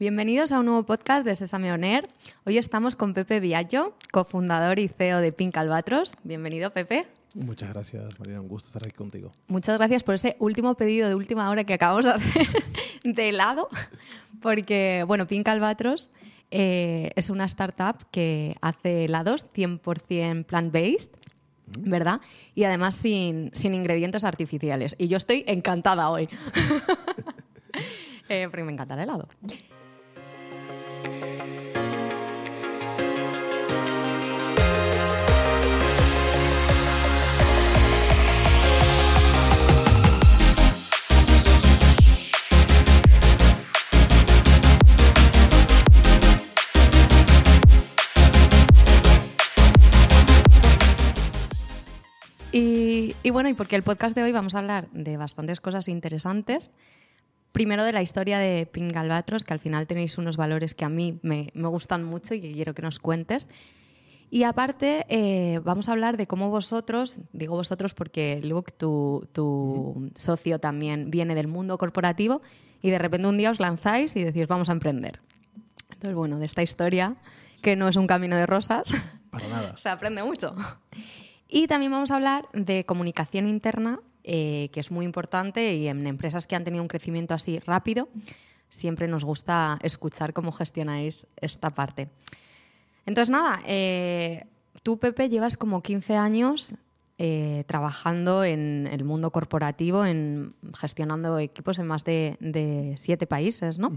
Bienvenidos a un nuevo podcast de Sesame On Air. Hoy estamos con Pepe Viallo, cofundador y CEO de Pink Albatros. Bienvenido, Pepe. Muchas gracias, Marina. Un gusto estar aquí contigo. Muchas gracias por ese último pedido de última hora que acabamos de hacer de helado, porque, bueno, Pink Albatros eh, es una startup que hace helados 100% plant-based. ¿Verdad? Y además sin, sin ingredientes artificiales. Y yo estoy encantada hoy. eh, porque me encanta el helado. Y, bueno, y porque el podcast de hoy vamos a hablar de bastantes cosas interesantes. Primero de la historia de Pink Albatros, que al final tenéis unos valores que a mí me, me gustan mucho y que quiero que nos cuentes. Y aparte, eh, vamos a hablar de cómo vosotros, digo vosotros porque Luke, tu, tu socio también viene del mundo corporativo y de repente un día os lanzáis y decís, vamos a emprender. Entonces, bueno, de esta historia, que no es un camino de rosas, Para nada. se aprende mucho. Y también vamos a hablar de comunicación interna, eh, que es muy importante y en empresas que han tenido un crecimiento así rápido, siempre nos gusta escuchar cómo gestionáis esta parte. Entonces, nada, eh, tú, Pepe, llevas como 15 años eh, trabajando en el mundo corporativo, en gestionando equipos en más de, de siete países, ¿no?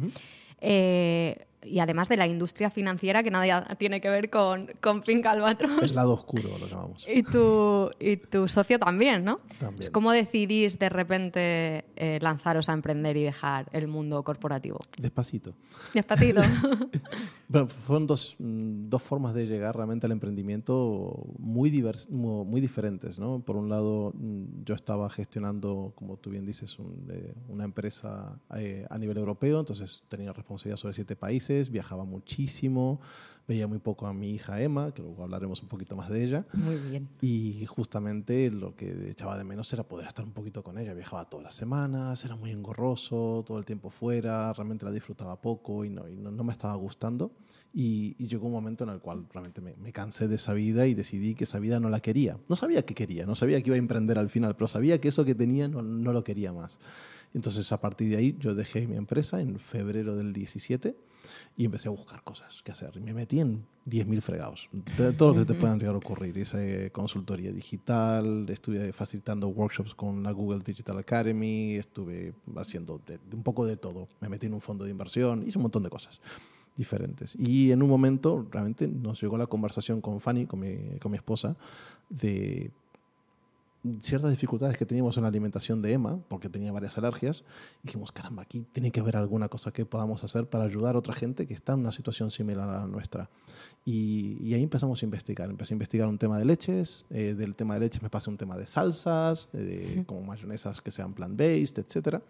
Eh, y además de la industria financiera que nada tiene que ver con, con Pink Albatros. El lado oscuro lo llamamos. Y tu, y tu socio también, ¿no? También. ¿Cómo decidís de repente eh, lanzaros a emprender y dejar el mundo corporativo? Despacito. Despacito. Bueno, fueron dos, mm, dos formas de llegar realmente al emprendimiento muy, divers- mu- muy diferentes. ¿no? Por un lado, mm, yo estaba gestionando, como tú bien dices, un, eh, una empresa eh, a nivel europeo, entonces tenía responsabilidad sobre siete países, viajaba muchísimo, veía muy poco a mi hija Emma, que luego hablaremos un poquito más de ella. Muy bien. Y justamente lo que echaba de menos era poder estar un poquito con ella. Viajaba todas las semanas, era muy engorroso, todo el tiempo fuera, realmente la disfrutaba poco y no, y no, no me estaba gustando. Y, y llegó un momento en el cual realmente me, me cansé de esa vida y decidí que esa vida no la quería. No sabía qué quería, no sabía que iba a emprender al final, pero sabía que eso que tenía no, no lo quería más. Entonces a partir de ahí yo dejé mi empresa en febrero del 17 y empecé a buscar cosas que hacer. Y me metí en 10.000 fregados. De todo lo que se te pueda llegar a ocurrir. Hice consultoría digital, estuve facilitando workshops con la Google Digital Academy, estuve haciendo de un poco de todo. Me metí en un fondo de inversión, hice un montón de cosas diferentes. Y en un momento realmente nos llegó la conversación con Fanny, con mi, con mi esposa, de ciertas dificultades que teníamos en la alimentación de Emma, porque tenía varias alergias, y dijimos, caramba, aquí tiene que haber alguna cosa que podamos hacer para ayudar a otra gente que está en una situación similar a la nuestra. Y, y ahí empezamos a investigar. Empecé a investigar un tema de leches, eh, del tema de leches me pasé un tema de salsas, eh, como mayonesas que sean plant-based, etcétera.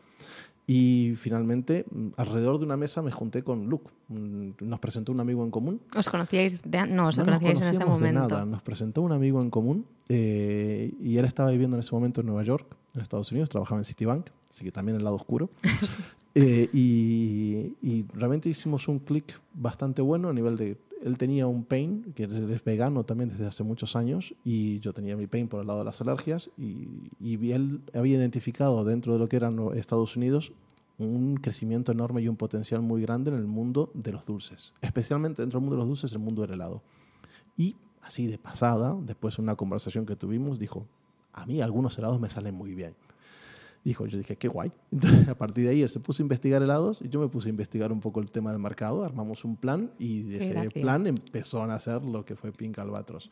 Y finalmente, mm, alrededor de una mesa me junté con Luke. Mm, Nos presentó un amigo en común ¿Os conocíais? De, no, os no nos conocíais en ese momento. nada. Nos presentó un amigo en común eh, y él estaba viviendo en ese momento en Nueva York, en Estados Unidos, trabajaba en Citibank, así que también el lado oscuro. Eh, y, y realmente hicimos un clic bastante bueno a nivel de... Él tenía un pain, que es, vegano también desde hace muchos años, y yo tenía mi pain por el lado de las alergias, y, y él había identificado dentro de lo que eran Estados Unidos un crecimiento enorme y un potencial muy grande en el mundo de los dulces, especialmente dentro del mundo de los dulces, el mundo del helado. Y así de pasada, después de una conversación que tuvimos, dijo, a mí algunos helados me salen muy bien. Dijo, yo dije, qué guay. Entonces, a partir de ahí, él se puso a investigar helados y yo me puse a investigar un poco el tema del mercado, armamos un plan y de Qué ese gracia. plan empezó a nacer lo que fue Pink Albatros.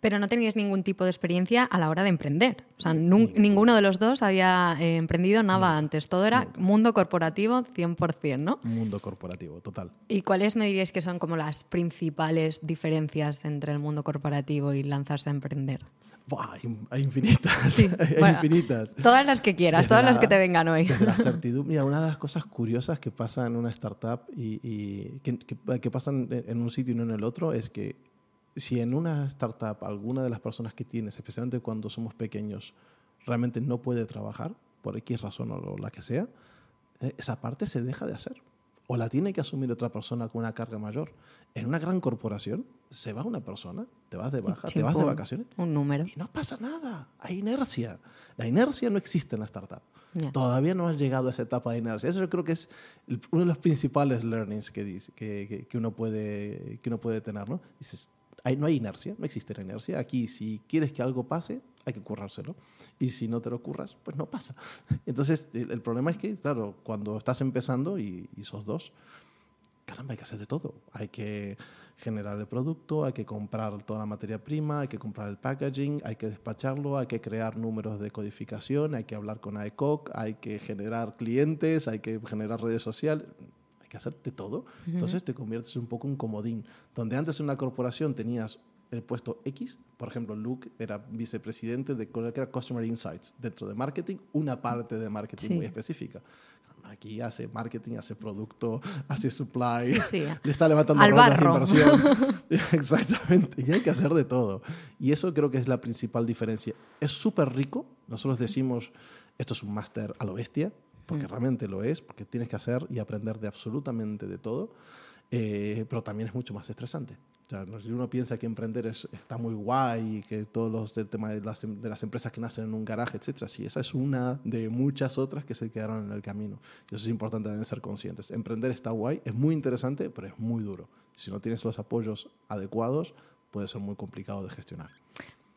Pero no teníais ningún tipo de experiencia a la hora de emprender. O sea, Ningún. ninguno de los dos había eh, emprendido nada antes. Todo era Nunca. mundo corporativo 100%, ¿no? Mundo corporativo, total. ¿Y cuáles me diríais que son como las principales diferencias entre el mundo corporativo y lanzarse a emprender? Buah, hay, infinitas, Sí, hay bueno. infinitas. Todas las que quieras, Desde todas las la- que te vengan hoy. La certidumbre. Mira, una de las cosas curiosas que pasa en una startup y, y que, que- que pasan en un sitio y no en el otro es que si en una startup alguna de las personas que tienes, especialmente cuando somos pequeños, realmente no puede trabajar, por X razón o la que sea, eh, esa parte se deja de hacer. O la tiene que asumir otra persona con una carga mayor. En una gran corporación se va una persona, te vas de baja, te vas de vacaciones. Un número. Y no pasa nada, hay inercia. La inercia no existe en la startup. Todavía no has llegado a esa etapa de inercia. Eso yo creo que es uno de los principales learnings que, dice, que, que, uno, puede, que uno puede tener. ¿no? Dices, no hay inercia, no existe la inercia. Aquí, si quieres que algo pase, hay que currárselo. Y si no te lo curras, pues no pasa. Entonces, el, problema es que, claro, cuando estás empezando y, y sos dos, caramba, hay que hacer de todo. Hay que generar el producto, hay que comprar toda la materia prima, hay que comprar el packaging, hay que despacharlo, hay que crear números de codificación, hay que hablar con AECOC, hay que generar clientes, hay que generar redes sociales hay que hacer de todo. Entonces te conviertes un poco en comodín. Donde antes en una corporación tenías el puesto X, por ejemplo, Luke era vicepresidente de que era Customer Insights, dentro de marketing, una parte de marketing muy específica. Aquí hace marketing, hace producto, hace supply, le está levantando Al inversión. Exactamente, y hay que hacer de todo. Y eso creo que es la principal diferencia. Es súper rico, nosotros decimos, esto es un máster a lo bestia, porque mm. realmente lo es, porque tienes que hacer y aprender de absolutamente de todo, eh, pero también es mucho más estresante. O sea, si uno piensa que emprender es, está muy guay, que todos los del tema de las, de las, empresas que nacen en un garaje, etcétera, sí, esa es una de muchas otras que se quedaron en el camino. Y eso es importante deben ser conscientes. Emprender está guay, es muy interesante, pero es muy duro. Si no tienes los apoyos adecuados, puede ser muy complicado de gestionar.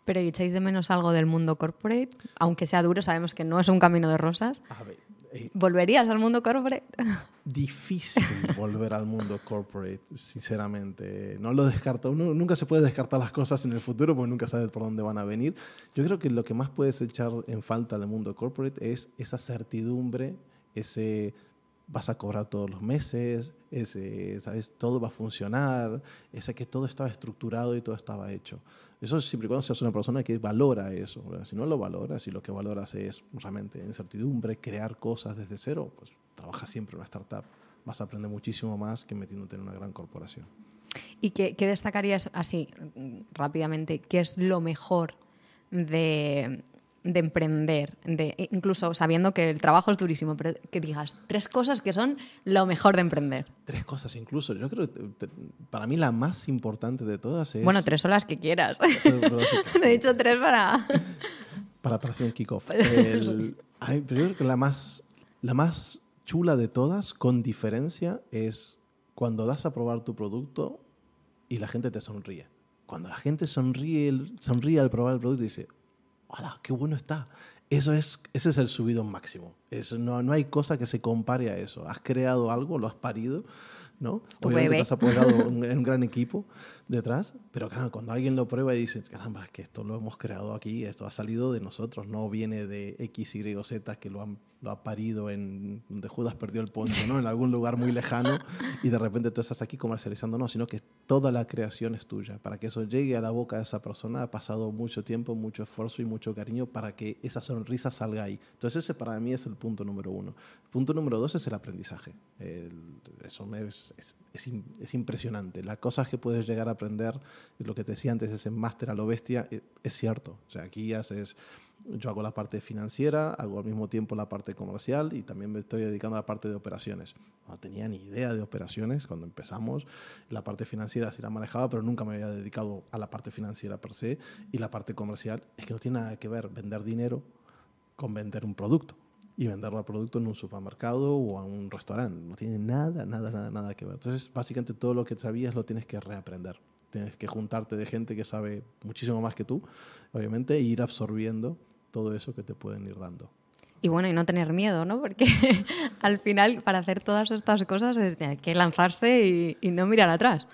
Pero echáis de menos algo del mundo corporate? Aunque sea duro, sabemos que no es un camino de rosas. A ver, ¿Volverías al mundo corporate? Difícil volver al mundo corporate, sinceramente. No lo descarto. Uno nunca se puede descartar las cosas en el futuro porque nunca sabes por dónde van a venir. Yo creo que lo que más puedes echar en falta del mundo corporate es esa certidumbre, ese vas a cobrar todos los meses, ese, ¿sabes? Todo va a funcionar, ese que todo estaba estructurado y todo estaba hecho. Eso siempre y cuando seas una persona que valora eso. Si no lo valoras y lo que valoras es realmente incertidumbre, crear cosas desde cero, pues trabaja siempre en una startup. Vas a aprender muchísimo más que metiéndote en una gran corporación. ¿Y qué, qué destacarías así rápidamente? ¿Qué es lo mejor de, de emprender, de, e incluso sabiendo que el trabajo es durísimo, pero que digas tres cosas que son lo mejor de emprender. Tres cosas incluso. Yo creo que para mí la más importante de todas es... Bueno, tres son las que quieras. Te he dicho tres para... para, para hacer un kickoff. yo creo que la más, la más chula de todas, con diferencia, es cuando das a probar tu producto y la gente te sonríe. Cuando la gente sonríe, sonríe al probar el producto y dice, ¡Hala, qué bueno está! Eso es, ese es el subido máximo. Eso, no, no hay cosa que se compare a eso. Has creado algo, lo has parido, ¿no? Tu Obviamente te has apoyado en un gran equipo detrás, pero claro, cuando alguien lo prueba y dice, caramba, es que esto lo hemos creado aquí, esto ha salido de nosotros, no viene de X, Y, Z que lo, han, lo ha parido en donde Judas perdió el poncho, ¿no? En algún lugar muy lejano y de repente tú estás aquí comercializando, no, sino que toda la creación es tuya. Para que eso llegue a la boca de esa persona ha pasado mucho tiempo, mucho esfuerzo y mucho cariño para que esa sonrisa salga ahí. Entonces ese para mí es el punto número uno. punto número dos es el aprendizaje. eso es, es, es impresionante. Las cosas que puedes llegar a aprender, lo que te decía antes, ese máster a lo bestia, eh, es cierto. O sea, aquí haces, yo hago la parte financiera, hago al mismo tiempo la parte comercial y también me estoy dedicando a la parte de operaciones. No tenía ni idea de operaciones cuando empezamos. La parte financiera sí la manejaba, pero nunca me había dedicado a la parte financiera per se. Y la parte comercial es que no tiene nada que ver vender dinero con vender un producto y vender el producto en un supermercado o a un restaurante. No tiene nada, nada, nada, nada que ver. Entonces, básicamente todo lo que sabías lo tienes que reaprender. Tienes que juntarte de gente que sabe muchísimo más que tú, obviamente, e ir absorbiendo todo eso que te pueden ir dando. Y bueno, y no tener miedo, ¿no? Porque al final, para hacer todas estas cosas, hay que lanzarse y, no mirar atrás.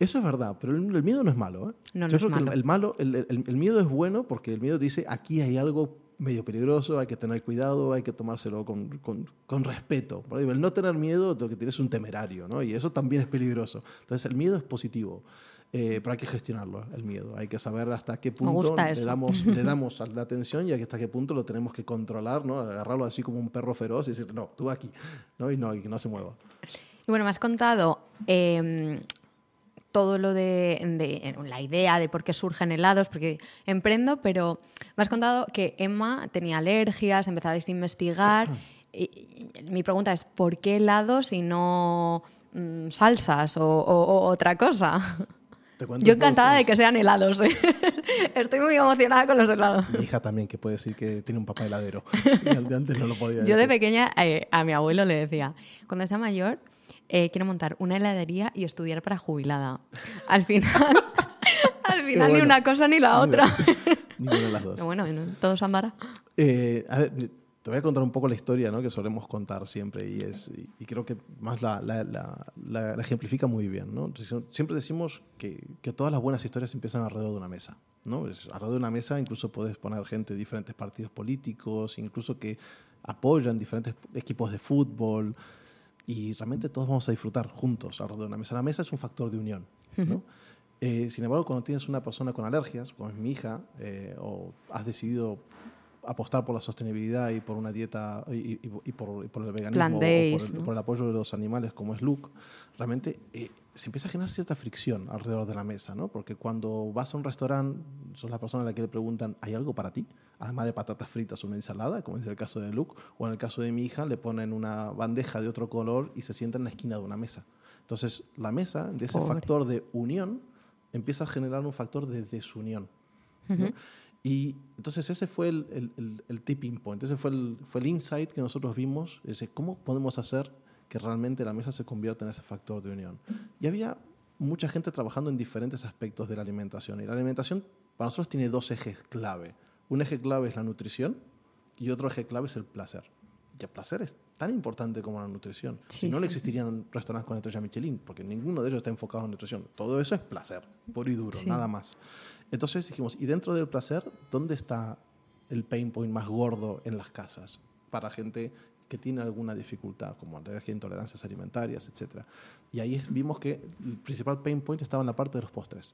Eso es verdad, pero el, miedo no es malo. ¿eh? No, no es malo. el, malo el, el, miedo es bueno porque el miedo dice, aquí hay algo medio peligroso, hay que tener cuidado, hay que tomárselo con, con, con respeto. El no tener miedo, lo que tienes es un temerario, ¿no? Y eso también es peligroso. Entonces, el miedo es positivo. Eh, pero hay que gestionarlo, el miedo. Hay que saber hasta qué punto le damos, le damos la atención y hasta qué punto lo tenemos que controlar, ¿no? Agarrarlo así como un perro feroz y decir, no, tú aquí, ¿no? Y no, y que no se mueva. Y bueno, me has contado em, todo lo de, la idea de por qué surgen helados, porque emprendo, pero me has contado que Emma tenía alergias, empezabais a investigar. Y, mi pregunta es, ¿por qué helados y no mm, salsas o, o- o otra cosa? Yo encantada de que sean helados. ¿eh? Estoy muy emocionada con los helados. Mi hija también, que puede decir que tiene un papá heladero. Y al de antes no lo podía Yo de pequeña eh, a mi abuelo le decía, cuando sea mayor, eh, quiero montar una heladería y estudiar para jubilada. Al final, al final ni bueno. una cosa ni la otra. Ninguna de las dos. Pero bueno, todos Ambara. Eh, a ver, te voy a contar un poco la historia ¿no? que solemos contar siempre y, es, y, creo que más la, la- la- la- ejemplifica muy bien. ¿no? Siempre decimos que, que todas las buenas historias empiezan alrededor de una mesa. ¿no? Es- alrededor de una mesa incluso puedes poner gente de diferentes partidos políticos, incluso que apoyan diferentes equipos de fútbol y realmente todos vamos a disfrutar juntos alrededor de una mesa. La mesa es un factor de unión. ¿no? Eh, sin embargo, cuando tienes una persona con alergias, como es mi hija, eh, o has decidido apostar por la sostenibilidad y por una dieta y, y- y por, y por el veganismo o por el, ¿no? por el apoyo de los animales como es Luke, realmente eh, se empieza a generar cierta fricción alrededor de la mesa, ¿no? Porque cuando vas a un restaurante, sos la persona a la que le preguntan, ¿hay algo para ti? Además de patatas fritas o una ensalada, como es el caso de Luke, o en el caso de mi hija, le ponen una bandeja de otro color y se sienta en la esquina de una mesa. Entonces, la mesa, de ese Pobre. factor de unión, empieza a generar un factor de desunión. ¿no? Y entonces ese fue el, el- el- tipping point, ese fue el, fue el insight que nosotros vimos, es cómo podemos hacer que realmente la mesa se convierta en ese factor de unión. Y había mucha gente trabajando en diferentes aspectos de la alimentación. Y la alimentación para nosotros tiene dos ejes clave. Un eje clave es la nutrición y otro eje clave es el placer. Y el placer es tan importante como la nutrición. Sí, si no, no sí. existirían restaurantes con estrella Michelin, porque ninguno de ellos está enfocado en nutrición. Todo eso es placer, puro y duro, Sí. nada más. Entonces dijimos, y dentro del placer, ¿dónde está el pain point más gordo en las casas para gente que tiene alguna dificultad, como alergia, intolerancias alimentarias, etcétera? Y ahí vimos que el principal pain point estaba en la parte de los postres.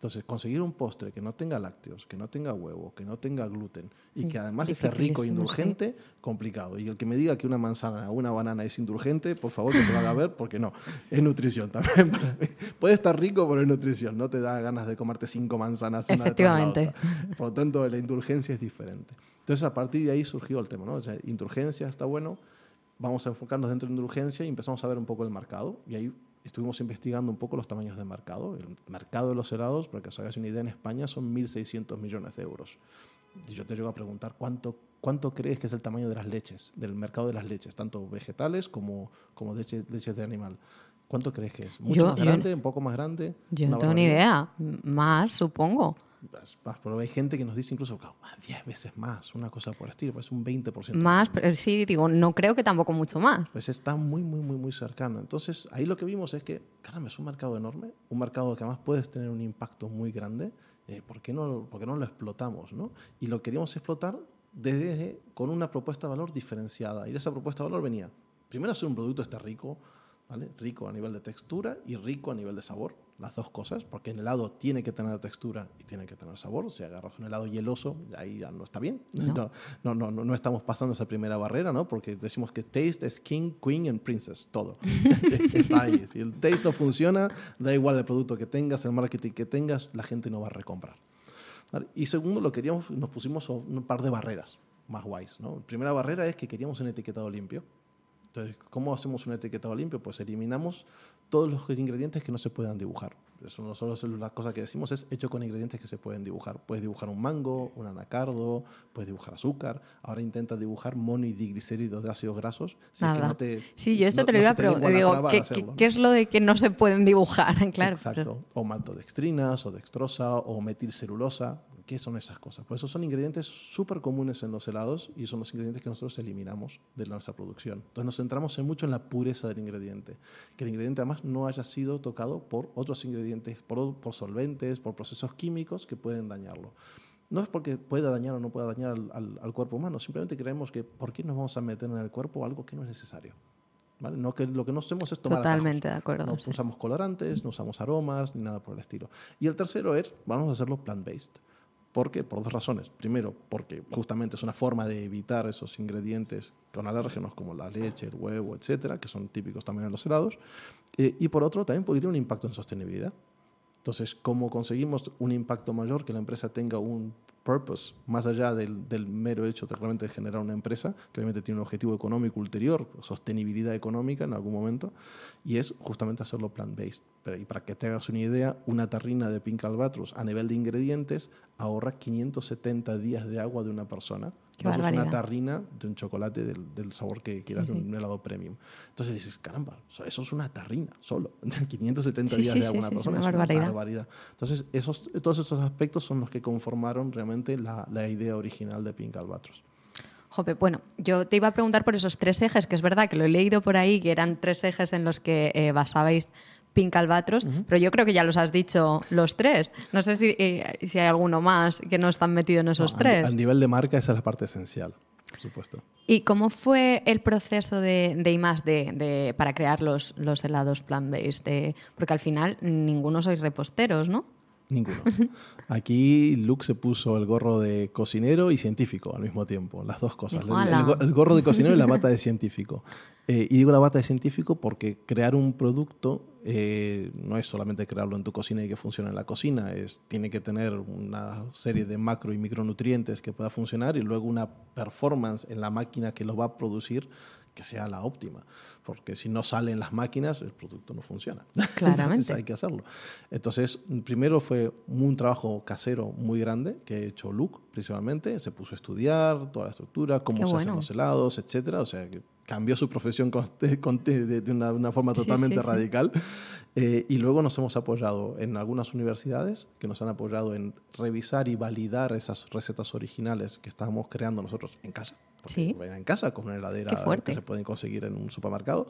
Entonces, conseguir un postre que no tenga lácteos, que no tenga huevo, que no tenga gluten y que además esté rico e sí. indulgente, complicado. Y el que me diga que una manzana o una banana es indulgente, por favor que se lo haga ver, porque no, es nutrición también. para mí. Puede estar rico, pero es nutrición. No te da ganas de comerte cinco manzanas una detrás de la Efectivamente. otra. Por lo tanto, la indulgencia es diferente. Entonces, a partir de ahí surgió el tema, ¿no? O sea, indulgencia está bueno, vamos a enfocarnos dentro de indulgencia y empezamos a ver un poco el mercado. Y ahí estuvimos investigando un poco los tamaños de mercado. El mercado de los helados, para que os hagáis una idea, en España son 1.600 millones de euros. Y yo te llego a preguntar, ¿cuánto, ¿cuánto crees que es el tamaño de las leches, del mercado de las leches, tanto vegetales como, como leche- leches de animal? ¿Cuánto crees que es? ¿Mucho Yo- más yo- grande? ¿Un poco más grande? Yo ¿Una no tengo ni idea. Más, supongo. Más, pero hay gente que nos dice incluso "Claro, más 10 veces más, una cosa por el estilo, pues un 20%. Más, pero sí, digo, no creo que tampoco mucho más. Pues está muy, muy, muy, muy cercano. Entonces, ahí lo que vimos es que, caramba, es un mercado enorme, un mercado que además puedes tener un impacto muy grande. eh, ¿por, qué no, ¿Por qué no lo explotamos? ¿no? Y lo queríamos explotar desde, con una propuesta de valor diferenciada. Y esa propuesta de valor venía, primero, hacer un producto este rico, ¿vale? rico a nivel de textura y rico a nivel de sabor, las dos cosas, porque en helado tiene que tener textura y tiene que tener sabor. Si agarras un helado hieloso, ahí ya no está bien. No. No, no, no, no, estamos pasando esa primera barrera, ¿no? Porque decimos que taste es king, queen and princess, todo. está ahí. Si el taste no funciona, da igual el producto que tengas, el marketing que tengas, la gente no va a recomprar. Y segundo, lo queríamos, nos pusimos un par de barreras más guays. ¿no? La primera barrera es que queríamos un etiquetado limpio. Entonces, ¿cómo hacemos un etiquetado limpio? Pues eliminamos todos los ingredientes que no se puedan dibujar. Eso no solo es la cosa que decimos, es hecho con ingredientes que se pueden dibujar. Puedes dibujar un mango, un anacardo, puedes dibujar azúcar. Ahora intenta dibujar monodiglicéridos de ácidos grasos. Si es que Nada. no te, Sí, yo esto no- te lo no iba se a preguntar. Digo, ¿qué, hacerlo, qué- ¿no? qué es lo de que no se pueden dibujar? Claro. Exacto. O maltodextrinas, o dextrosa, o metilcelulosa. ¿Qué son esas cosas? Pues esos son ingredientes súper comunes en los helados y son los ingredientes que nosotros eliminamos de nuestra producción. Entonces nos centramos en mucho en la pureza del ingrediente. Que el ingrediente además no haya sido tocado por otros ingredientes, por, por solventes, por procesos químicos que pueden dañarlo. No es porque pueda dañar o no pueda dañar al, al- al cuerpo humano, simplemente creemos que ¿por qué nos vamos a meter en el cuerpo algo que no es necesario? ¿Vale? No que lo que no hacemos es tomar atajos. Totalmente de acuerdo. No sí. usamos colorantes, no usamos aromas, ni nada por el estilo. Y el tercero es, vamos a hacerlo plant-based. ¿Por qué? Por dos razones. Primero, porque justamente es una forma de evitar esos ingredientes con alérgenos como la leche, el huevo, etcétera, que son típicos también en los helados. Eh, y por otro, también porque tiene un impacto en sostenibilidad. Entonces, ¿cómo conseguimos un impacto mayor que la empresa tenga un purpose, más allá del, del, mero hecho de realmente generar una empresa, que obviamente tiene un objetivo económico ulterior, sostenibilidad económica en algún momento, y es justamente hacerlo plant-based. Y para que te hagas una idea, una tarrina de Pink Albatros a nivel de ingredientes ahorra 570 días de agua de una persona. Qué barbaridad. una tarrina de un chocolate del, del sabor que quieras, Sí, de sí. un helado premium. Entonces dices, caramba, eso- es una tarrina solo. 570 Sí, días de agua sí, una persona es una barbaridad. barbaridad. Entonces, esos, todos esos aspectos son los que conformaron realmente la, la idea original de Pink Albatros. Jope, bueno, yo te iba a preguntar por esos tres ejes, que es verdad que lo he leído por ahí, que eran tres ejes en los que eh, basabais Pink Albatros, pero yo creo que ya los has dicho los tres. No sé si, eh, si hay alguno más que no están metidos en esos No, tres. Al, nivel de marca, esa es la parte esencial, por supuesto. ¿Y cómo fue el proceso de, de I+D de, para crear los, los helados plant-based? De- Porque al final ninguno sois reposteros, ¿no? Ninguno. Aquí Luke se puso el gorro de cocinero y científico al mismo tiempo, las dos cosas. El gorro de cocinero y la bata de científico. Eh, y digo la bata de científico porque crear un producto eh, no es solamente crearlo en tu cocina y que funcione en la cocina, es, tiene que tener una serie de macro y micronutrientes que pueda funcionar y luego una performance en la máquina que lo va a producir que sea la óptima. Porque si no salen las máquinas, el producto no funciona. Claramente. Entonces hay que hacerlo. Entonces, primero fue un trabajo casero muy grande que ha hecho Luke, principalmente. Se puso a estudiar toda la estructura, cómo Qué se bueno. hacen los helados, etcétera. O sea, que cambió su profesión con- con- de, de una, una forma Sí, totalmente sí, sí. radical. Eh, y luego nos hemos apoyado en algunas universidades que nos han apoyado en revisar y validar esas recetas originales que estábamos creando nosotros en casa. Sí. en casa con una heladera que se pueden conseguir en un supermercado.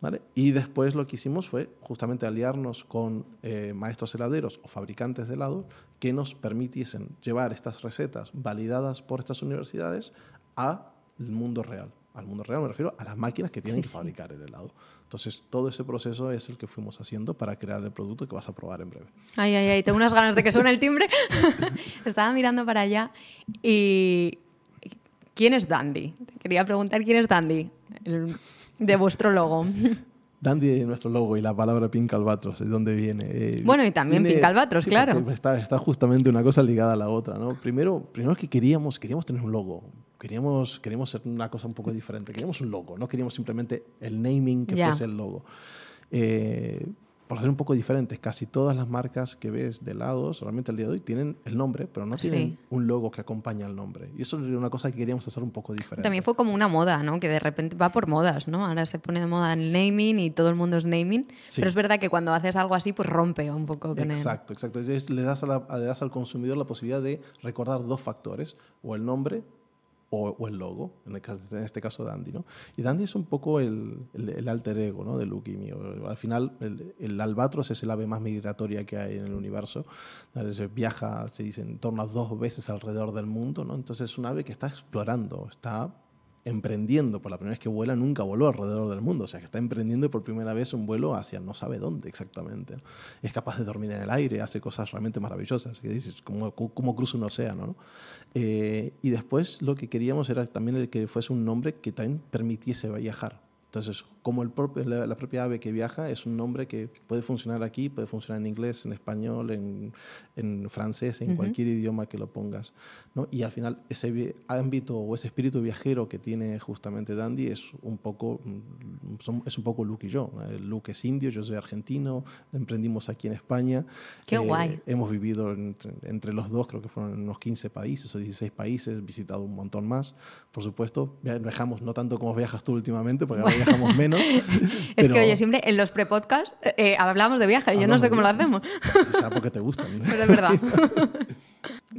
¿vale? Y después lo que hicimos fue justamente aliarnos con eh, maestros heladeros o fabricantes de helados que nos permitiesen llevar estas recetas validadas por estas universidades al mundo real. Al mundo real me refiero a las máquinas que tienen Sí, que sí. fabricar el helado. Entonces, todo ese proceso es el que fuimos haciendo para crear el producto que vas a probar en breve. Ay, ay, ay, tengo unas ganas de que suene el timbre. Estaba mirando para allá y... ¿Quién es Dandy? Te quería preguntar quién es Dandy, el- de vuestro logo. Dandy es nuestro logo y la palabra Pink Albatros, ¿de dónde viene? Eh, Bueno, y también Pink Albatros, sí, claro. Está, está justamente una cosa ligada a la otra, ¿no? Primero, primero que queríamos, queríamos tener un logo. Queríamos, queríamos ser una cosa un poco diferente. Queríamos un logo, no queríamos simplemente el naming que fuese el logo. Eh, por ser un poco diferentes, casi todas las marcas que ves de helados, realmente al día de hoy, tienen el nombre, pero no Sí. tienen un logo que acompaña al nombre. Y eso es una cosa que queríamos hacer un poco diferente. También fue como una moda, ¿no? Que de repente va por modas, ¿no? Ahora se pone de moda el naming y todo el mundo es naming. Sí. Pero es verdad que cuando haces algo así, pues rompe un poco con. Exacto, exacto. Entonces, le, das a la- le das al consumidor la posibilidad de recordar dos factores, o el nombre o, el logo, en, el caso- en este caso Dandy. ¿no? Y Dandy es un poco el, alter ego ¿no? de Luke y. Al final, el, albatros es el ave más migratoria que hay en el universo. Viaja, se dice, en torno a dos veces alrededor del mundo. ¿no? Entonces es un ave que está explorando, está emprendiendo por la primera vez que vuela, nunca voló alrededor del mundo. O sea, que está emprendiendo por primera vez un vuelo hacia no sabe dónde exactamente. Es capaz de dormir en el aire, hace cosas realmente maravillosas. Que dices, ¿cómo, cómo cruza un océano? ¿no? Eh, y después lo que queríamos era también el que fuese un nombre que también permitiese viajar. Entonces, como el propio- la, la propia ave que viaja es un nombre que puede funcionar aquí, puede funcionar en inglés, en español, en, en francés, en Ujú. cualquier idioma que lo pongas. ¿no? Y al final ese ámbito o ese espíritu viajero que tiene justamente Dandy es un poco, mm, son- es un poco Luke y yo. Luke es indio, yo soy argentino, emprendimos aquí en España. Qué guay. Hemos vivido entre, entre los dos, creo que fueron unos 15 países o 16 países, visitado un montón más. Por supuesto, via- viajamos no tanto como viajas tú últimamente, porque ahora viajamos menos. Es pero- que, oye, siempre en los pre-podcasts eh, hablamos de viaje. Yo no sé cómo lo hacemos. Será porque te gustan. ¿no? Pero es verdad.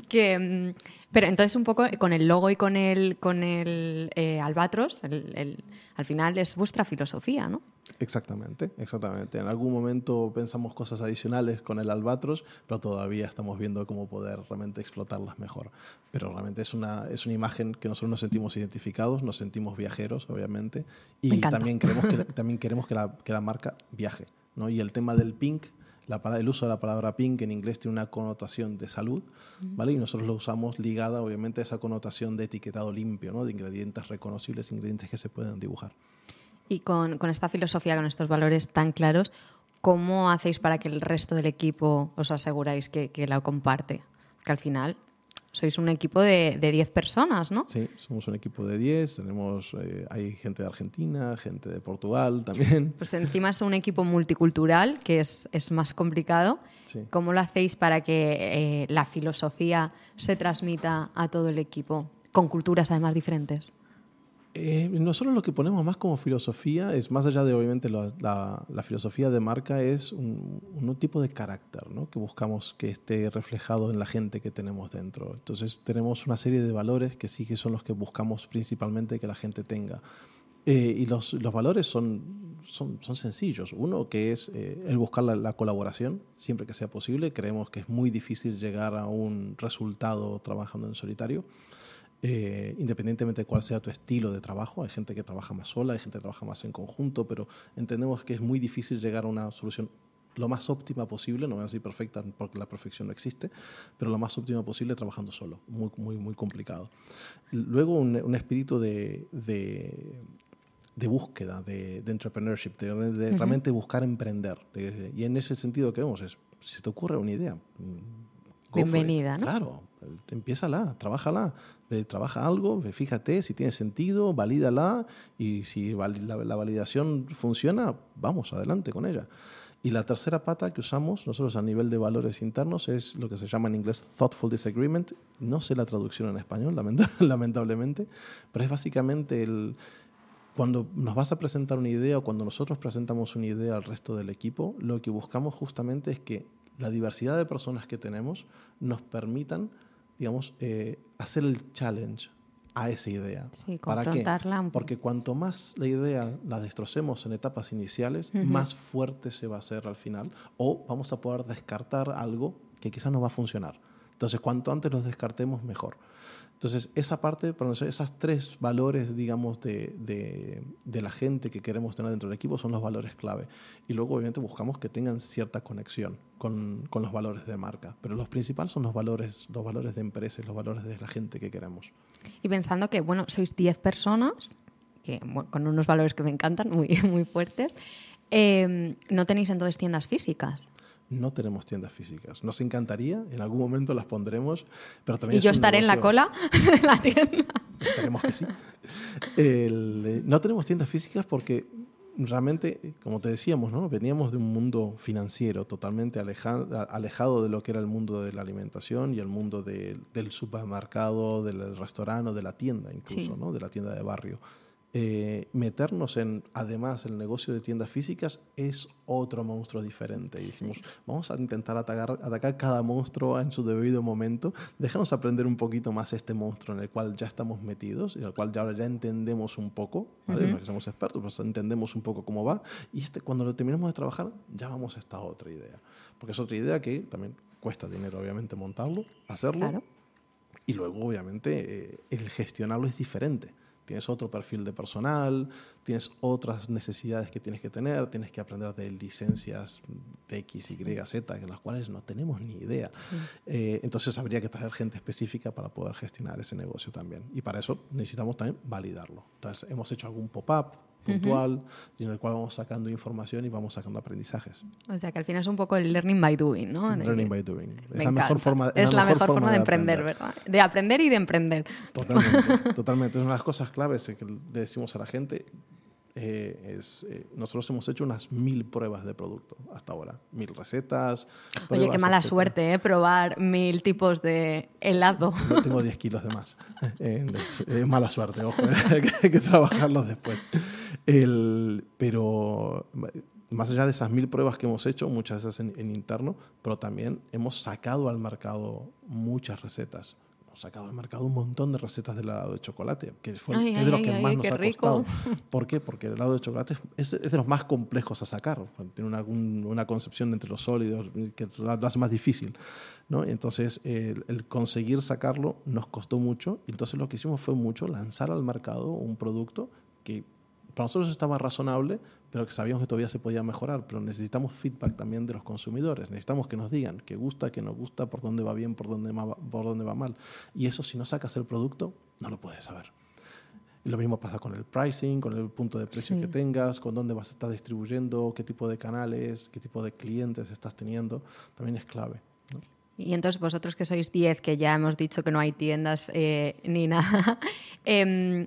que, mm, pero entonces un poco con el logo y con el, con el eh, albatros, el- el- al final es vuestra filosofía, ¿no? Exactamente, exactamente. En algún momento pensamos cosas adicionales con el albatros, pero todavía estamos viendo cómo poder realmente explotarlas mejor. Pero realmente es una, es una imagen que nosotros nos sentimos identificados, nos sentimos viajeros, obviamente, Me y también queremos que, también queremos que la, que la marca viaje. ¿no? Y el tema del pink, la, el uso de la palabra pink en inglés tiene una connotación de salud, ¿vale? Y nosotros lo usamos ligada, obviamente, a esa connotación de etiquetado limpio, ¿no? De ingredientes reconocibles, ingredientes que se pueden dibujar. Y con, con esta filosofía, con estos valores tan claros, ¿cómo hacéis para que el resto del equipo os aseguráis que, que la comparte? Que al final sois un equipo de, de 10 personas, ¿no? Sí, somos un equipo de 10, tenemos, eh, hay gente de Argentina, gente de Portugal también. Pues encima es un equipo multicultural, que es, es más complicado. Sí. ¿Cómo lo hacéis para que eh, la filosofía se transmita a todo el equipo, con culturas además diferentes? Eh, nosotros lo que ponemos más como filosofía es, más allá de obviamente la, la- la filosofía de marca, es un, un tipo de carácter ¿no? que buscamos que esté reflejado en la gente que tenemos dentro. Entonces tenemos una serie de valores que sí que son los que buscamos principalmente que la gente tenga. Eh, y los, los valores son, son, son sencillos. Uno que es eh, el buscar la, la colaboración siempre que sea posible. Creemos que es muy difícil llegar a un resultado trabajando en solitario. Eh, independientemente de cuál sea tu estilo de trabajo, hay gente que trabaja más sola, hay gente que trabaja más en conjunto, pero entendemos que es muy difícil llegar a una solución lo más óptima posible, no voy a decir perfecta porque la perfección no existe, pero lo más óptima posible trabajando solo, muy, muy, muy complicado. Luego un, un espíritu de, de, de búsqueda, de, de entrepreneurship, de, realmente buscar emprender. De- y en ese sentido vemos es, si te ocurre una idea, mm. Bienvenida, ¿no? Claro, empiézala, trabájala, eh, trabaja algo, fíjate si tiene sentido, valídala y si la, la validación funciona, vamos adelante con ella. Y la tercera pata que usamos nosotros a nivel de valores internos es lo que se llama en inglés thoughtful disagreement. No sé la traducción en español, lamenta- lamentablemente, pero es básicamente el, cuando nos vas a presentar una idea o cuando nosotros presentamos una idea al resto del equipo, lo que buscamos justamente es que la diversidad de personas que tenemos nos permitan, digamos, eh, hacer el challenge a esa idea. Sí, ¿Para qué? confrontarla poco. Porque cuanto más la idea la destrocemos en etapas iniciales, Ujú. más fuerte se va a hacer al final o vamos a poder descartar algo que quizás no va a funcionar. Entonces, cuanto antes los descartemos, mejor. Entonces, esa parte, para esas tres valores, digamos, de, de, de la gente que queremos tener dentro del equipo son los valores clave. Y luego, obviamente, buscamos que tengan cierta conexión con, con los valores de marca. Pero los principales son los valores, los valores de empresa y los valores de la gente que queremos. Y pensando que, bueno, sois 10 personas, que, bueno, con unos valores que me encantan, muy, muy fuertes, eh, no tenéis entonces tiendas físicas. No tenemos tiendas físicas. Nos encantaría, en algún momento las pondremos, pero también Y es yo estaré en la cola de la tienda. Esperemos que sí. El, eh, no tenemos tiendas físicas porque realmente, como te decíamos, ¿no? veníamos de un mundo financiero totalmente aleja- a- alejado de lo que era el mundo de la alimentación y el mundo de- del supermercado, del restaurante o de la tienda incluso, Sí. ¿no? de la tienda de barrio. Eh, meternos en, además, el negocio de tiendas físicas es otro monstruo diferente. Y dijimos, vamos a intentar atacar, atacar cada monstruo en su debido momento. Déjanos aprender un poquito más este monstruo en el cual ya estamos metidos y en el cual ya ahora ya entendemos un poco, ¿vale? Ujú. No es que somos expertos, pero entendemos un poco cómo va. Y este, cuando lo terminemos de trabajar, ya vamos a esta otra idea. Porque es otra idea que también cuesta dinero, obviamente, montarlo, hacerlo. Claro. Y luego, obviamente, eh, el gestionarlo es diferente. Tienes otro perfil de personal, tienes otras necesidades que tienes que tener, tienes que aprender de licencias de X, Y, Z, de las cuales no tenemos ni idea. Eh, entonces habría que traer gente específica para poder gestionar ese negocio también. Y para eso necesitamos también validarlo. Entonces hemos hecho algún pop-up puntual en el cual vamos sacando información y vamos sacando aprendizajes. O sea que al final es un poco el learning by doing, ¿no? Learning by doing. Me es la mejor encanta. forma, es la mejor, forma, de, emprender, aprender. ¿verdad? De aprender y de emprender. Totalmente, totalmente. Es una de las cosas claves que le decimos a la gente. Eh, es, eh, nosotros hemos hecho unas mil pruebas de producto hasta ahora. Mil recetas. Oye, qué pruebas, mala etcétera. suerte, ¿eh? Probar mil tipos de helado. Yo tengo 10 kilos de más. Eh, es, es mala suerte, ojo, hay que- hay que trabajarlos después. El, pero más allá de esas mil pruebas que hemos hecho, muchas de esas en, en interno, pero también hemos sacado al mercado muchas recetas. Hemos sacado al mercado un montón de recetas de helado de chocolate, que fue Ay, es de lo ay, que ay, más ay, nos ha rico. costado. ¿Por qué? Porque el helado de chocolate es, es de los más complejos a sacar. Tiene una, un- una concepción entre los sólidos que lo hace más difícil. ¿no? Entonces, el, el conseguir sacarlo nos costó mucho. Entonces lo que hicimos fue mucho lanzar al mercado un producto que para nosotros estaba razonable, pero que sabíamos que todavía se podía mejorar. Pero necesitamos feedback también de los consumidores. Necesitamos que nos digan qué gusta, qué no gusta, por dónde va bien, por dónde, ma- por dónde va mal. Y eso, si no sacas el producto, no lo puedes saber. Y lo mismo pasa con el pricing, con el punto de precio Sí. que tengas, con dónde vas a estar distribuyendo, qué tipo de canales, qué tipo de clientes estás teniendo. También es clave. ¿no? Y entonces vosotros que sois 10, que ya hemos dicho que no hay tiendas eh, ni nada, em,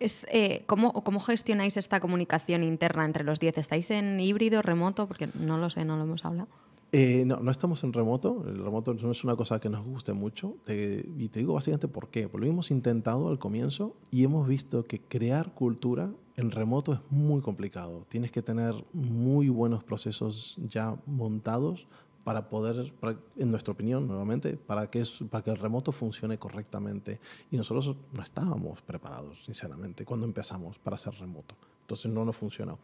es, eh, ¿cómo, ¿cómo, gestionáis esta comunicación interna entre los 10? ¿Estáis en híbrido, remoto? Porque no lo sé, no lo hemos hablado. Eh, no, no estamos en remoto. El remoto no es una cosa que nos guste mucho. y te digo básicamente por qué. Porque lo hemos intentado al comienzo y hemos visto que crear cultura en remoto es muy complicado. Tienes que tener muy buenos procesos ya montados para poder, en nuestra opinión, nuevamente, para que, el remoto funcione correctamente. Y nosotros no estábamos preparados, sinceramente, cuando empezamos para hacer remoto. Entonces no nos funcionó.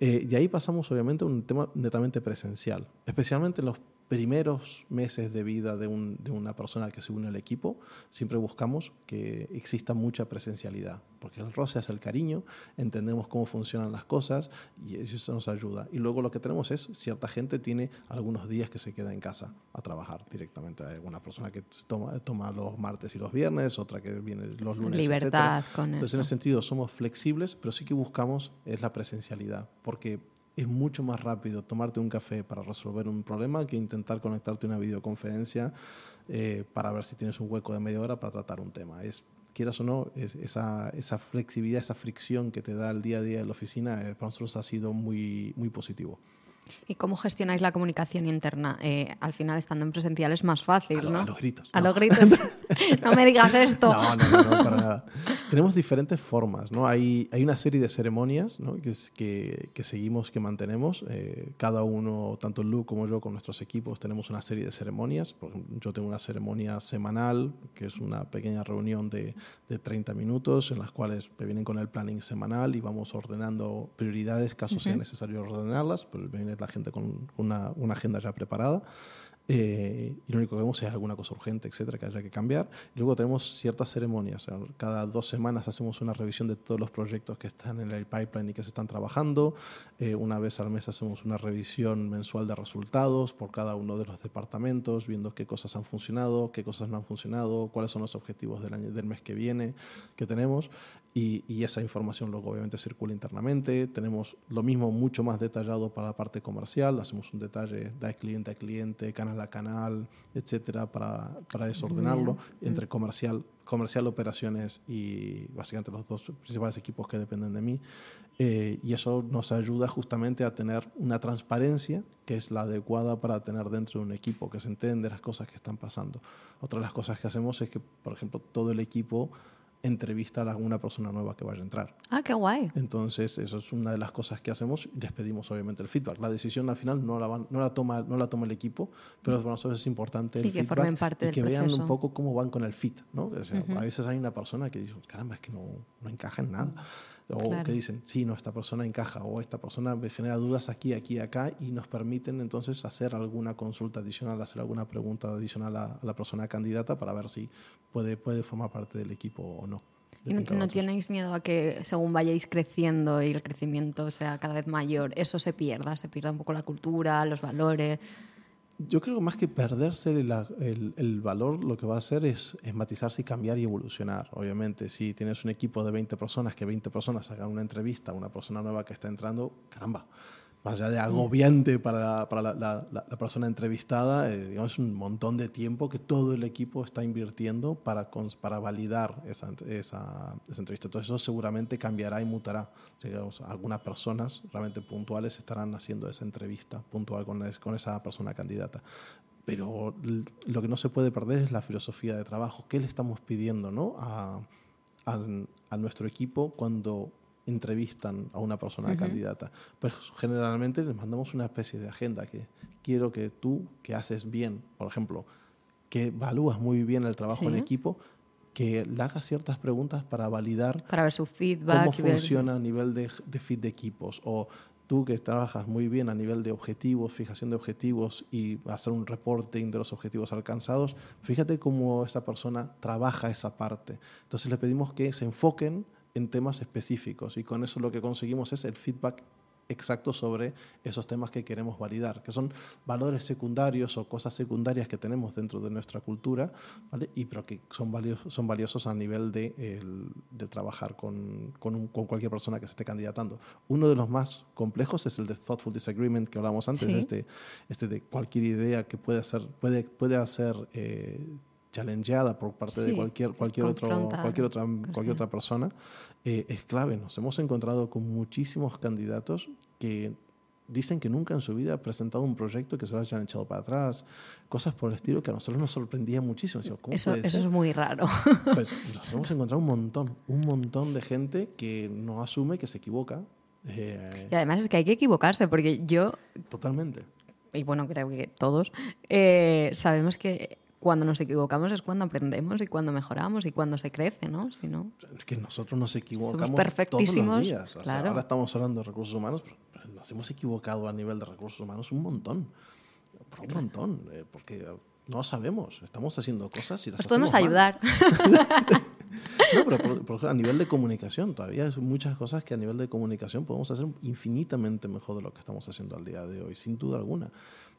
Eh, y ahí pasamos, obviamente, a un tema netamente presencial, especialmente en los primeros meses de vida de, un, de, una persona que se une al equipo, siempre buscamos que exista mucha presencialidad, porque el roce hace el cariño, entendemos cómo funcionan las cosas y eso nos ayuda. Y luego lo que tenemos es, cierta gente tiene algunos días que se queda en casa a trabajar directamente. Hay una persona que toma, toma los martes y los viernes, otra que viene los lunes. Libertad con Entonces, en ese sentido, somos flexibles, pero sí que buscamos es la presencialidad, porque es mucho más rápido tomarte un café para resolver un problema que intentar conectarte a una videoconferencia eh, para ver si tienes un hueco de media hora para tratar un tema. Es, quieras o no, esa, esa, flexibilidad, esa fricción que te da el día a día en la oficina, eh, para nosotros ha sido muy, muy positivo. ¿Y cómo gestionáis la comunicación interna? Eh, al final, estando en presencial es más fácil, ¿no? A los gritos. A los gritos. no me digas esto. No, no, no, para nada. Tenemos diferentes formas, ¿no? Hay, hay una serie de ceremonias ¿no? que, que, que, seguimos, que mantenemos. Eh, cada uno, tanto Lu como yo, con nuestros equipos, tenemos una serie de ceremonias. Por ejemplo, yo tengo una ceremonia semanal, que es una pequeña reunión de, de 30 minutos, en las cuales me vienen con el planning semanal y vamos ordenando prioridades, caso sea necesario ordenarlas, pero viene la gente con una, una agenda ya preparada. Eh, y lo único que vemos es alguna cosa urgente, etcétera, que haya que cambiar. Y luego tenemos ciertas ceremonias. cada dos semanas hacemos una revisión de todos los proyectos que están en el pipeline y que se están trabajando. Eh, una vez al mes hacemos una revisión mensual de resultados por cada uno de los departamentos, viendo qué cosas han funcionado, qué cosas no han funcionado, cuáles son los objetivos del, año, del mes que viene que tenemos. Y, y, esa información luego obviamente circula internamente. Tenemos lo mismo mucho más detallado para la parte comercial. Hacemos un detalle de cliente a cliente, canal a canal, etcétera, para, para desordenarlo entre comercial, comercial, operaciones y básicamente los dos principales equipos que dependen de mí. Eh, y eso nos ayuda justamente a tener una transparencia que es la adecuada para tener dentro de un equipo, que se entiende las cosas que están pasando. Otra de las cosas que hacemos es que, por ejemplo, todo el equipo entrevista a alguna persona nueva que vaya a entrar. Ah, qué guay. Entonces, eso es una de las cosas que hacemos y les pedimos obviamente el feedback. La decisión al final no la, no la, toma, no la toma el equipo, pero para nosotros es importante sí, el que feedback formen parte y que vean un poco cómo van con el fit. ¿no? O sea, A veces hay una persona que dice, caramba, es que no, no encaja en nada. O Claro. que dicen, sí, no, esta persona encaja, o esta persona me genera dudas aquí, aquí, acá, y nos permiten entonces hacer alguna consulta adicional, hacer alguna pregunta adicional a, a la persona candidata para ver si puede, puede formar parte del equipo o no. ¿Y no, no tenéis miedo a que según vayáis creciendo y el crecimiento sea cada vez mayor, eso se pierda? Se pierda un poco la cultura, los valores. Yo creo que más que perderse el, el valor, lo que va a hacer es, es matizarse y cambiar y evolucionar. Obviamente, si tienes un equipo de 20 personas, que 20 personas hagan una entrevista a una persona nueva que está entrando, caramba, más allá de agobiante para, para la, la- la- persona entrevistada, eh, digamos, es un montón de tiempo que todo el equipo está invirtiendo para, para validar esa, esa, esa entrevista. Entonces, eso seguramente cambiará y mutará. Digamos, algunas personas realmente puntuales estarán haciendo esa entrevista puntual con, es- con esa persona candidata. Pero lo que no se puede perder es la filosofía de trabajo. ¿Qué le estamos pidiendo ¿no? a, a, a nuestro equipo cuando entrevistan a una persona candidata? Pues generalmente les mandamos una especie de agenda que quiero que tú, que haces bien, por ejemplo, que evalúas muy bien el trabajo en Sí. equipo, que le hagas ciertas preguntas para validar Para ver su feedback. cómo y ver- funciona a nivel de, de fit de equipos o tú que trabajas muy bien a nivel de objetivos, fijación de objetivos y hacer un reporting de los objetivos alcanzados, fíjate cómo esta persona trabaja esa parte. Entonces le pedimos que se enfoquen en temas específicos y con eso lo que conseguimos es el feedback exacto sobre esos temas que queremos validar, que son valores secundarios o cosas secundarias que tenemos dentro de nuestra cultura, ¿vale? y pero que son valiosos, son valiosos a nivel de, el, de trabajar con, con, un, con, cualquier persona que se esté candidatando. Uno de los más complejos es el de Thoughtful Disagreement que hablábamos antes, ¿Sí? este, este de cualquier idea que puede ser, puede, puede hacer... Eh, challengeada por parte sí, de cualquier, cualquier, otro, cualquier, otra, cualquier otra persona, eh, es clave. Nos hemos encontrado con muchísimos candidatos que dicen que nunca en su vida han presentado un proyecto que se lo hayan echado para atrás, cosas por el estilo que a nosotros nos sorprendía muchísimo. ¿cómo eso, eso es muy raro. Pues nos hemos encontrado un montón, un montón de gente que no asume que se equivoca. Eh, y además es que hay que equivocarse, porque yo... Totalmente. Y bueno, creo que todos eh, sabemos que cuando nos equivocamos es cuando aprendemos y cuando mejoramos y cuando se crece, ¿no? Si no es que nosotros nos equivocamos Somos perfectísimos, todos los días. O claro. sea, ahora estamos hablando de recursos humanos, pero nos hemos equivocado a nivel de recursos humanos un montón. Por un montón. Eh, porque no sabemos. Estamos haciendo cosas y las Nos podemos mal. ayudar. no, pero por, por, a nivel de comunicación, todavía hay muchas cosas que a nivel de comunicación podemos hacer infinitamente mejor de lo que estamos haciendo al día de hoy, sin duda alguna.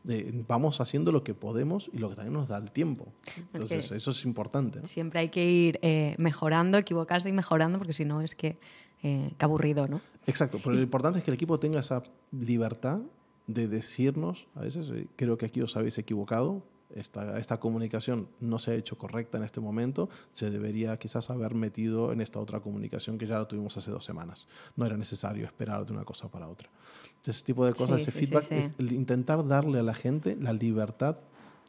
Eh, vamos haciendo lo que podemos y lo que también nos da el tiempo. Entonces, eso es importante. ¿no? Siempre hay que ir eh, mejorando, equivocarse y mejorando, porque si no es que, eh, que aburrido, ¿no? Exacto, pero y... lo importante es que el equipo tenga esa libertad de decirnos, a veces creo que aquí os habéis equivocado, esta, esta, comunicación no se ha hecho correcta en este momento, se debería quizás haber metido en esta otra comunicación que ya la tuvimos hace dos semanas. No era necesario esperar de una cosa para otra. Ese tipo de cosas, sí, ese sí, feedback, sí, es el intentar darle a la gente la libertad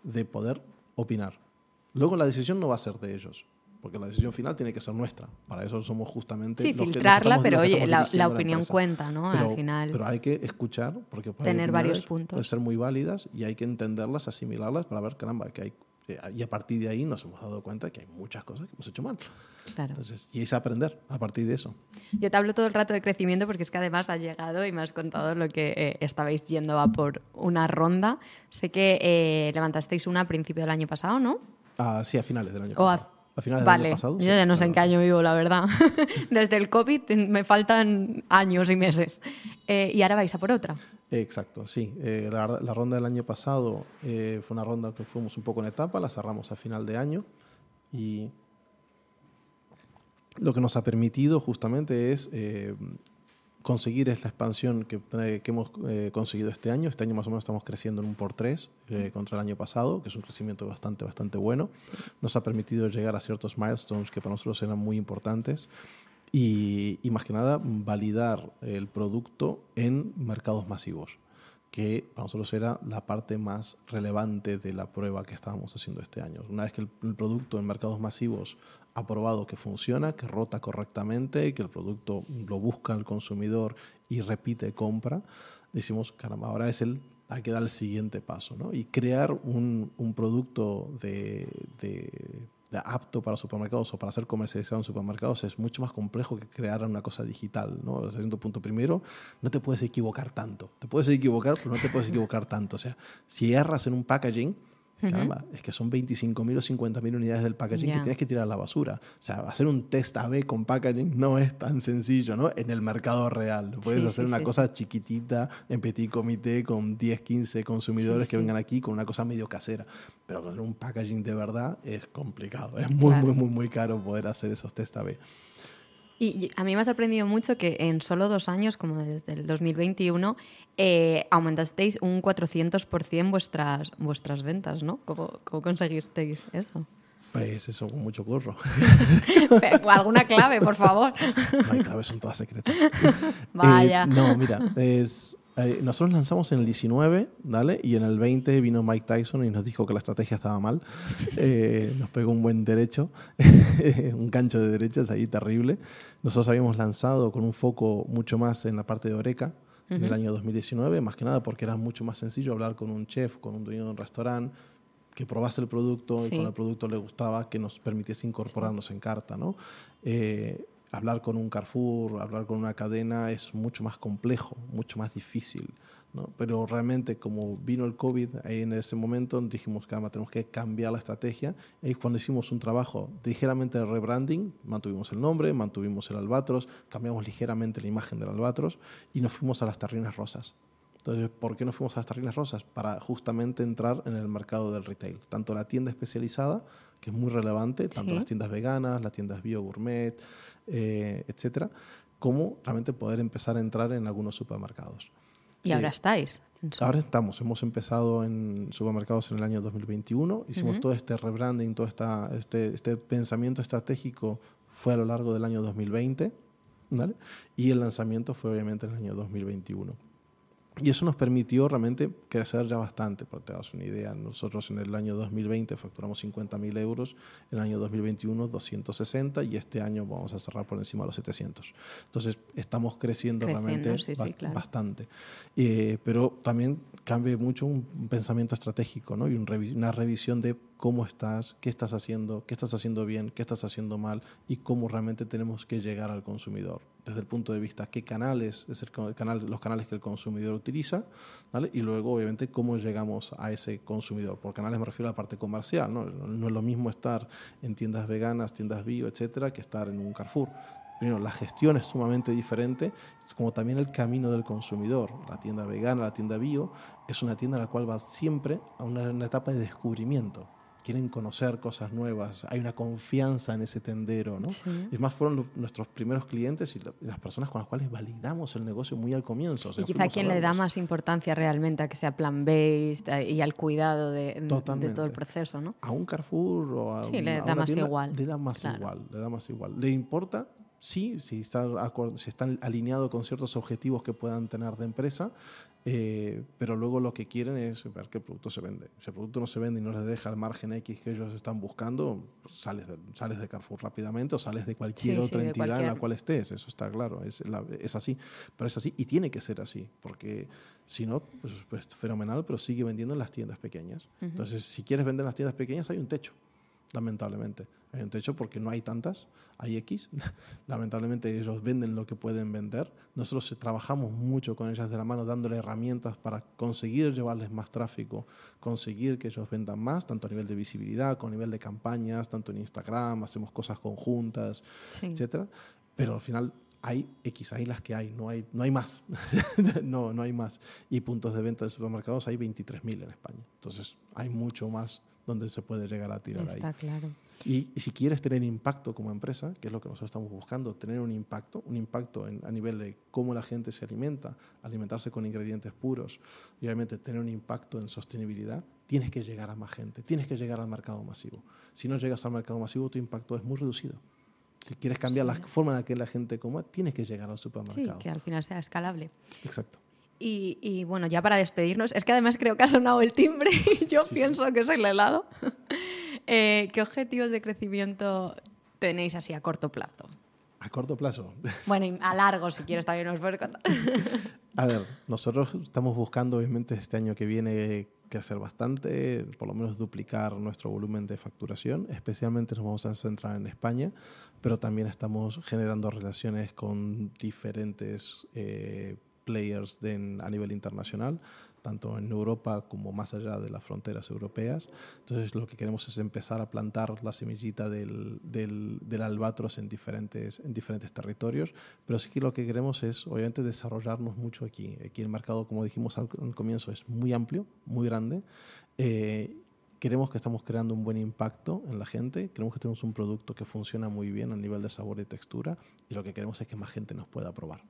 de poder opinar. Luego la decisión no va a ser de ellos, porque la decisión final tiene que ser nuestra. Para eso somos justamente. Sí, los filtrarla, que, los que estamos, pero oye, la, la, opinión la cuenta, ¿no? Pero, Al final. Pero hay que escuchar, porque tener varios puntos. Pueden ser muy válidas y hay que entenderlas, asimilarlas para ver, caramba, que hay. Y a partir de ahí nos hemos dado cuenta que hay muchas cosas que hemos hecho mal. Claro. Entonces, y es aprender a partir de eso. Yo te hablo todo el rato de crecimiento porque es que además has llegado y me has contado lo que eh, estabais yendo a por una ronda. Sé que eh, levantasteis una a principio del año pasado, ¿no? Ah, sí, a finales del año o pasado. A, a finales vale. del año pasado. Yo sí, ya no sé en qué año vivo, la verdad. Desde el COVID me faltan años y meses. Eh, y ahora vais a por otra. Exacto, sí. Eh, la, la, ronda del año pasado eh, fue una ronda que fuimos un poco en etapa, la cerramos a final de año y lo que nos ha permitido justamente es eh, conseguir esta expansión que, que hemos conseguido este año. Este año más o menos estamos creciendo en un por tres contra el año pasado, que es un crecimiento bastante, bastante bueno. Sí. Nos ha permitido llegar a ciertos milestones que para nosotros eran muy importantes. Y, más que nada, validar el producto en mercados masivos que para nosotros era la parte más relevante de la prueba que estábamos haciendo este año. Una vez que el, producto en mercados masivos ha probado que funciona, que rota correctamente, que el producto lo busca el consumidor y repite compra, decimos, caramba, ahora es el, hay que dar el siguiente paso, ¿no? Y crear un, un producto de, apto para supermercados o para ser comercializado en supermercados es mucho más complejo que crear una cosa digital, ¿no? El segundo punto, primero, no te puedes equivocar tanto. Te puedes equivocar, pero no te puedes equivocar tanto. O sea, si erras en un packaging, uh -huh. es que son 25.000 o 50.000 unidades del packaging yeah. que tienes que tirar a la basura. O sea, hacer un test AB con packaging no es tan sencillo, ¿no? En el mercado real. Puedes sí, hacer sí, una sí, cosa chiquitita en petit comité con 10, 15 consumidores que vengan aquí con una cosa medio casera. Pero con un packaging de verdad es complicado. Es muy, claro. muy, muy, muy caro poder hacer esos test AB. Y a mí me ha sorprendido mucho que en solo dos años, como desde el 2021, eh, aumentasteis un 400% vuestras, vuestras ventas, ¿no? ¿Cómo, ¿Cómo conseguisteis eso? Pues eso, con mucho curro. ¿Alguna clave, por favor? No hay claves, son todas secretas. Vaya. Eh, no, mira, es, eh, nosotros lanzamos en el 19, ¿vale? Y en el 20 vino Mike Tyson y nos dijo que la estrategia estaba mal. Eh, nos pegó un buen derecho, un cancho de derechas ahí terrible. Nosotros habíamos lanzado con un foco mucho más en la parte de Oreca, uh -huh. en el año 2019, más que nada porque era mucho más sencillo hablar con un chef, con un dueño de un restaurante, que probase el producto sí. y con el producto le gustaba, que nos permitiese incorporarnos en carta, ¿no? Eh, hablar con un Carrefour, hablar con una cadena es mucho más complejo, mucho más difícil. ¿no? Pero realmente como vino el COVID, ahí en ese momento dijimos que ahora tenemos que cambiar la estrategia. Y cuando hicimos un trabajo ligeramente de rebranding, mantuvimos el nombre, mantuvimos el albatros, cambiamos ligeramente la imagen del albatros y nos fuimos a las terrinas rosas. Entonces, ¿por qué nos fuimos a las terrinas rosas? Para justamente entrar en el mercado del retail. Tanto la tienda especializada, que es muy relevante, tanto las tiendas veganas, las tiendas bio gourmet, eh, etcétera, como realmente poder empezar a entrar en algunos supermercados. ¿Y ahora estáis? Ahora estamos, hemos empezado en supermercados en el año 2021, hicimos todo este rebranding, todo esta, este, este pensamiento estratégico fue a lo largo del año 2020, ¿vale? y el lanzamiento fue obviamente en el año 2021. Y eso nos permitió realmente crecer ya bastante, para que te das una idea. Nosotros en el año 2020 facturamos 50.000 euros, en el año 2021 260 y este año vamos a cerrar por encima de los 700. Entonces estamos creciendo, realmente bastante. Eh, pero también cambia mucho un pensamiento estratégico ¿no? y una revisión de cómo estás, qué estás haciendo, qué estás haciendo bien, qué estás haciendo mal y cómo realmente tenemos que llegar al consumidor. Desde el punto de vista qué canales, es el canal, los canales que el consumidor utiliza, ¿vale? y luego obviamente cómo llegamos a ese consumidor. Por canales me refiero a la parte comercial, ¿no? no es lo mismo estar en tiendas veganas, tiendas bio, etcétera, que estar en un Carrefour. Primero, la gestión es sumamente diferente, como también el camino del consumidor. La tienda vegana, la tienda bio, es una tienda a la cual va siempre a una etapa de descubrimiento quieren conocer cosas nuevas, hay una confianza en ese tendero, ¿no? Es más, fueron nuestros primeros clientes y las personas con las cuales validamos el negocio muy al comienzo. y quizá quien le da más importancia realmente a que sea plan-based eh, y al cuidado de, de, todo el proceso, ¿no? A un Carrefour o a, sí, le da más igual. Le da más igual, le da más igual. Le importa sí, si, está, si están alineados con ciertos objetivos que puedan tener de empresa, eh, pero luego lo que quieren es ver el producto se vende. Si el producto no se vende y no les deja el margen X que ellos están buscando, sales, de, sales de Carrefour rápidamente o sales de cualquier otra entidad en la cual estés. Eso está claro, es, es, así. Pero es así y tiene que ser así, porque si no, pues, pues fenomenal, pero sigue vendiendo en las tiendas pequeñas. Entonces, si quieres vender en las tiendas pequeñas, hay un techo lamentablemente. Hay un techo porque no hay tantas, hay X. lamentablemente ellos venden lo que pueden vender. Nosotros trabajamos mucho con ellas de la mano, dándole herramientas para conseguir llevarles más tráfico, conseguir que ellos vendan más, tanto a nivel de visibilidad, a nivel de campañas, tanto en Instagram, hacemos cosas conjuntas, etcétera. Pero al final hay X, hay las que hay, no hay, no hay más. no, no hay más. Y puntos de venta de supermercados hay 23.000 en España. Entonces hay mucho más donde se puede llegar a tirar Está claro. Y, si quieres tener impacto como empresa, que es lo que nosotros estamos buscando, tener un impacto, un impacto a nivel de cómo la gente se alimenta, alimentarse con ingredientes puros y obviamente tener un impacto en sostenibilidad, tienes que llegar a más gente, tienes que llegar al mercado masivo. Si no llegas al mercado masivo, tu impacto es muy reducido. Si quieres cambiar la forma en la que la gente coma, tienes que llegar al supermercado. Sí, que al final sea escalable. Exacto. Y, bueno, ya para despedirnos, es que además creo que ha sonado el timbre y yo pienso que es el helado. Eh, ¿Qué objetivos de crecimiento tenéis así a corto plazo? A corto plazo. Bueno, y a largo, si quieres, también nos puedes contar. A ver, nosotros estamos buscando, obviamente, este año que viene crecer bastante, por lo menos duplicar nuestro volumen de facturación. Especialmente nos vamos a centrar en España, pero también estamos generando relaciones con diferentes eh, players a nivel internacional, tanto en Europa como más allá de las fronteras europeas. Entonces lo que queremos es empezar a plantar la semillita del, del, del, albatros en diferentes, en diferentes territorios, pero sí que lo que queremos es obviamente desarrollarnos mucho aquí. Aquí el mercado, como dijimos al, comienzo, es muy amplio, muy grande. Eh, queremos que estamos creando un buen impacto en la gente, queremos que tenemos un producto que funciona muy bien a nivel de sabor y textura y lo que queremos es que más gente nos pueda probar.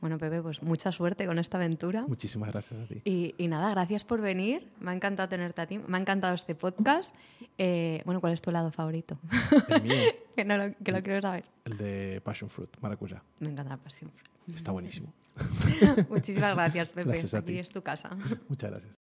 Bueno, Pepe, pues mucha suerte con esta aventura. Muchísimas gracias a ti. Y, nada, gracias por venir. Me ha encantado tenerte a ti. Me ha encantado este podcast. Eh, bueno, ¿cuál es tu lado favorito? El mío. que, no lo, que lo quiero saber. El de Passion Fruit, maracuyá. Me encanta Passion Fruit. Está buenísimo. Muchísimas gracias, Pepe. Gracias a Aquí es tu casa. Muchas gracias.